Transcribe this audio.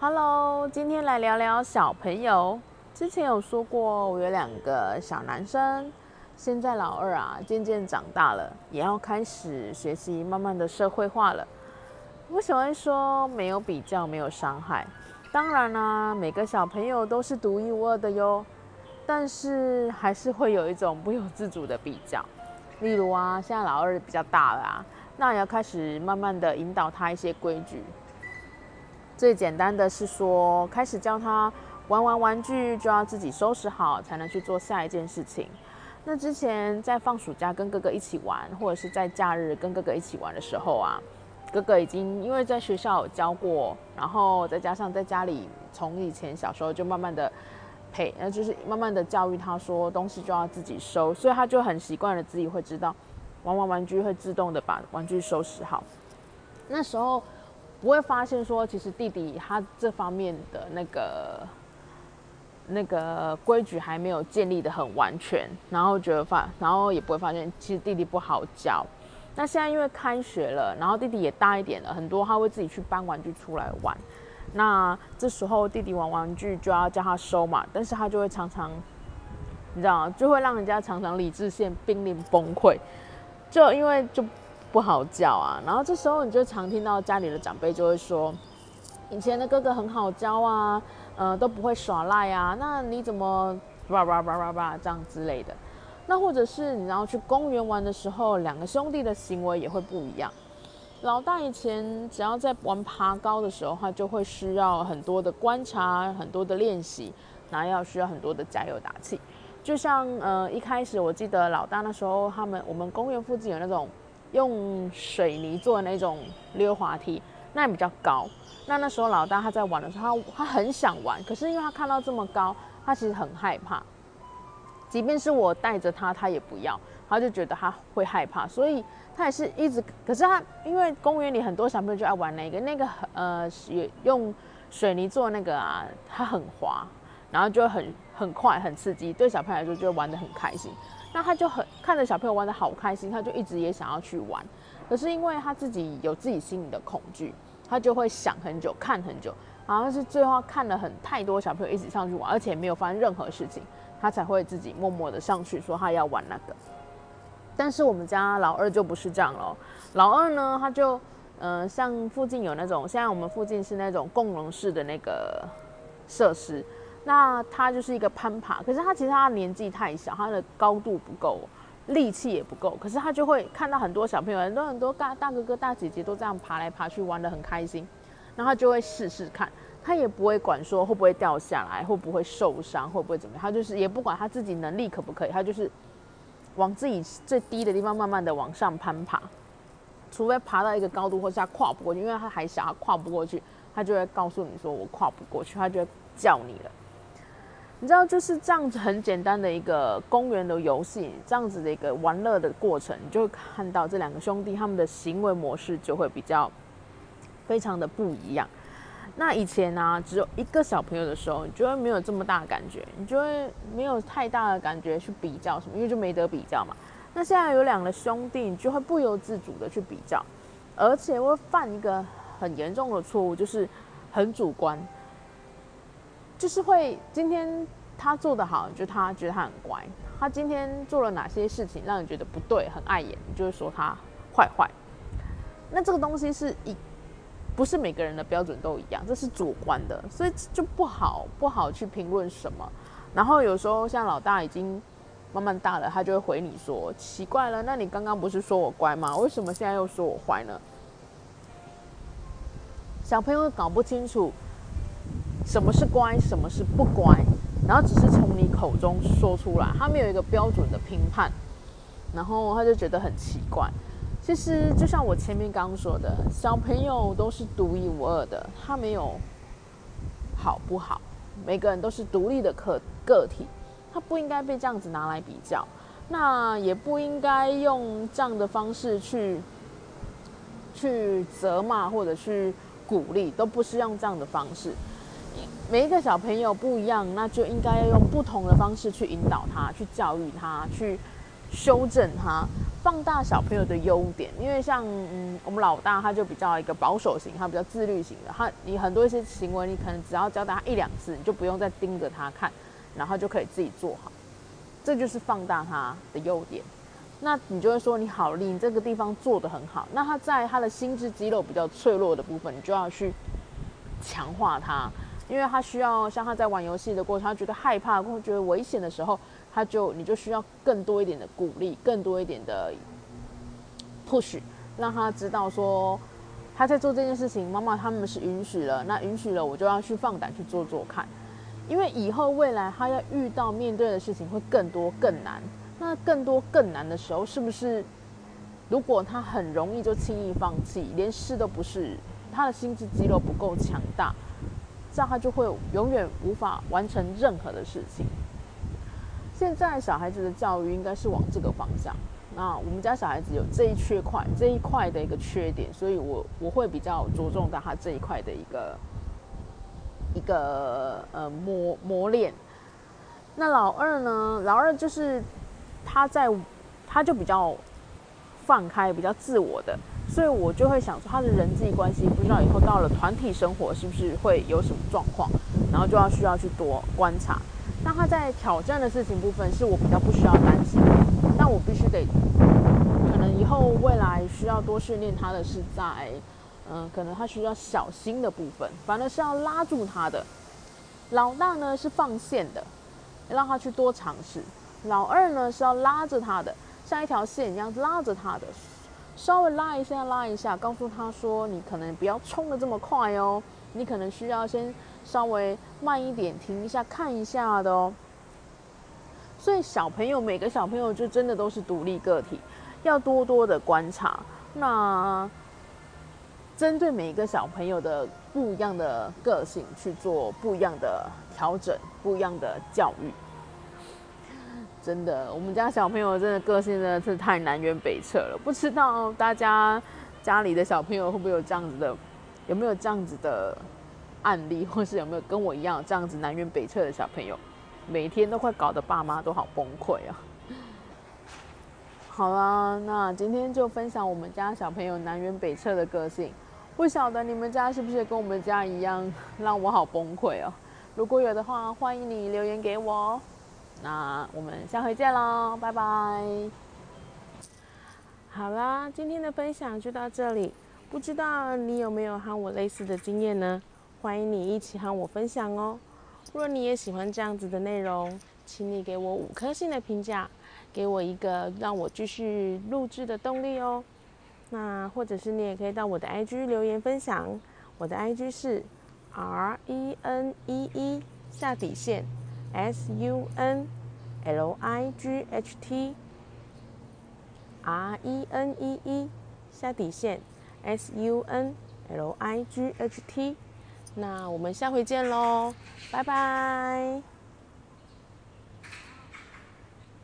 Hello，今天来聊聊小朋友。之前有说过，我有两个小男生，现在老二啊，渐渐长大了，也要开始学习，慢慢的社会化了。为什么会说没有比较，没有伤害？当然啦，每个小朋友都是独一无二的哟，但是还是会有一种不由自主的比较。例如啊，现在老二比较大了啊，那也要开始慢慢的引导他一些规矩。最简单的是说，开始教他玩完玩具就要自己收拾好，才能去做下一件事情。那之前在放暑假跟哥哥一起玩，或者是在假日跟哥哥一起玩的时候啊，哥哥已经因为在学校有教过，然后再加上在家里从以前小时候就慢慢的陪，呃，就是慢慢的教育他说东西就要自己收，所以他就很习惯了自己会知道玩完玩具会自动的把玩具收拾好。那时候。不会发现说，其实弟弟他这方面的那个那个规矩还没有建立的很完全，然后觉得发，然后也不会发现其实弟弟不好教。那现在因为开学了，然后弟弟也大一点了，很多他会自己去搬玩具出来玩。那这时候弟弟玩玩具就要叫他收嘛，但是他就会常常，你知道就会让人家常常理智线濒临崩溃，就因为就。不好教啊，然后这时候你就常听到家里的长辈就会说，以前的哥哥很好教啊，呃都不会耍赖啊，那你怎么叭叭叭叭叭这样之类的？那或者是你要去公园玩的时候，两个兄弟的行为也会不一样。老大以前只要在玩爬高的时候，他就会需要很多的观察，很多的练习，然后要需要很多的加油打气。就像呃一开始我记得老大那时候，他们我们公园附近有那种。用水泥做的那种溜滑梯，那比较高。那那时候老大他在玩的时候，他他很想玩，可是因为他看到这么高，他其实很害怕。即便是我带着他，他也不要，他就觉得他会害怕，所以他也是一直。可是他因为公园里很多小朋友就爱玩那个，那个呃也用水泥做那个啊，它很滑，然后就很很快很刺激，对小朋友来说就玩得很开心。那他就很看着小朋友玩的好开心，他就一直也想要去玩，可是因为他自己有自己心里的恐惧，他就会想很久，看很久，好像是最后看了很太多小朋友一起上去玩，而且没有发生任何事情，他才会自己默默的上去说他要玩那个。但是我们家老二就不是这样喽，老二呢，他就嗯，像附近有那种，现在我们附近是那种共融式的那个设施。那他就是一个攀爬，可是他其实他年纪太小，他的高度不够，力气也不够，可是他就会看到很多小朋友，很多很多大大哥哥大姐姐都这样爬来爬去，玩的很开心，然后他就会试试看，他也不会管说会不会掉下来，会不会受伤，会不会怎么样，他就是也不管他自己能力可不可以，他就是往自己最低的地方慢慢的往上攀爬，除非爬到一个高度或是他跨不过去，因为他还小，他跨不过去，他就会告诉你说我跨不过去，他就会叫你了。你知道就是这样子很简单的一个公园的游戏，这样子的一个玩乐的过程，你就会看到这两个兄弟他们的行为模式就会比较非常的不一样。那以前呢，只有一个小朋友的时候，你就会没有这么大的感觉，你就会没有太大的感觉去比较什么，因为就没得比较嘛。那现在有两个兄弟，你就会不由自主的去比较，而且会犯一个很严重的错误，就是很主观。就是会今天他做的好，就他觉得他很乖。他今天做了哪些事情让你觉得不对，很碍眼，你就会说他坏坏。那这个东西是一不是每个人的标准都一样，这是主观的，所以就不好不好去评论什么。然后有时候像老大已经慢慢大了，他就会回你说奇怪了，那你刚刚不是说我乖吗？为什么现在又说我坏呢？小朋友搞不清楚。什么是乖，什么是不乖，然后只是从你口中说出来，他没有一个标准的评判，然后他就觉得很奇怪。其实就像我前面刚刚说的，小朋友都是独一无二的，他没有好不好，每个人都是独立的个个体，他不应该被这样子拿来比较，那也不应该用这样的方式去去责骂或者去鼓励，都不是用这样的方式。每一个小朋友不一样，那就应该要用不同的方式去引导他，去教育他，去修正他，放大小朋友的优点。因为像嗯，我们老大他就比较一个保守型，他比较自律型的。他你很多一些行为，你可能只要教他一两次，你就不用再盯着他看，然后就可以自己做好。这就是放大他的优点。那你就会说你好厉，你这个地方做得很好。那他在他的心智肌肉比较脆弱的部分，你就要去强化他。因为他需要像他在玩游戏的过程，他觉得害怕或觉得危险的时候，他就你就需要更多一点的鼓励，更多一点的 push，让他知道说他在做这件事情，妈妈他们是允许了，那允许了我就要去放胆去做做看，因为以后未来他要遇到面对的事情会更多更难，那更多更难的时候，是不是如果他很容易就轻易放弃，连试都不是，他的心智肌肉不够强大？这样他就会永远无法完成任何的事情。现在小孩子的教育应该是往这个方向。那我们家小孩子有这一缺块，这一块的一个缺点，所以我我会比较着重在他这一块的一个一个呃磨磨练。那老二呢？老二就是他在他就比较放开，比较自我的。所以我就会想说，他的人际关系不知道以后到了团体生活是不是会有什么状况，然后就要需要去多观察。那他在挑战的事情部分是我比较不需要担心，但我必须得，可能以后未来需要多训练他的是在，嗯，可能他需要小心的部分，反而是要拉住他的。老大呢是放线的，让他去多尝试；老二呢是要拉着他的，像一条线一样拉着他的。稍微拉一下，拉一下，告诉他说：“你可能不要冲的这么快哦，你可能需要先稍微慢一点，停一下，看一下的哦。”所以小朋友，每个小朋友就真的都是独立个体，要多多的观察。那针对每一个小朋友的不一样的个性去做不一样的调整，不一样的教育。真的，我们家小朋友真的个性真的是太南辕北辙了。不知道大家家里的小朋友会不会有这样子的，有没有这样子的案例，或是有没有跟我一样这样子南辕北辙的小朋友，每天都快搞得爸妈都好崩溃啊。好啦，那今天就分享我们家小朋友南辕北辙的个性，不晓得你们家是不是跟我们家一样，让我好崩溃哦。如果有的话，欢迎你留言给我哦。那我们下回见喽，拜拜。好啦，今天的分享就到这里。不知道你有没有和我类似的经验呢？欢迎你一起和我分享哦。若你也喜欢这样子的内容，请你给我五颗星的评价，给我一个让我继续录制的动力哦。那或者是你也可以到我的 IG 留言分享，我的 IG 是 R E N E E 下底线。S U N L I G H T R E N E E 下底线 S U N L I G H T，那我们下回见喽，拜拜。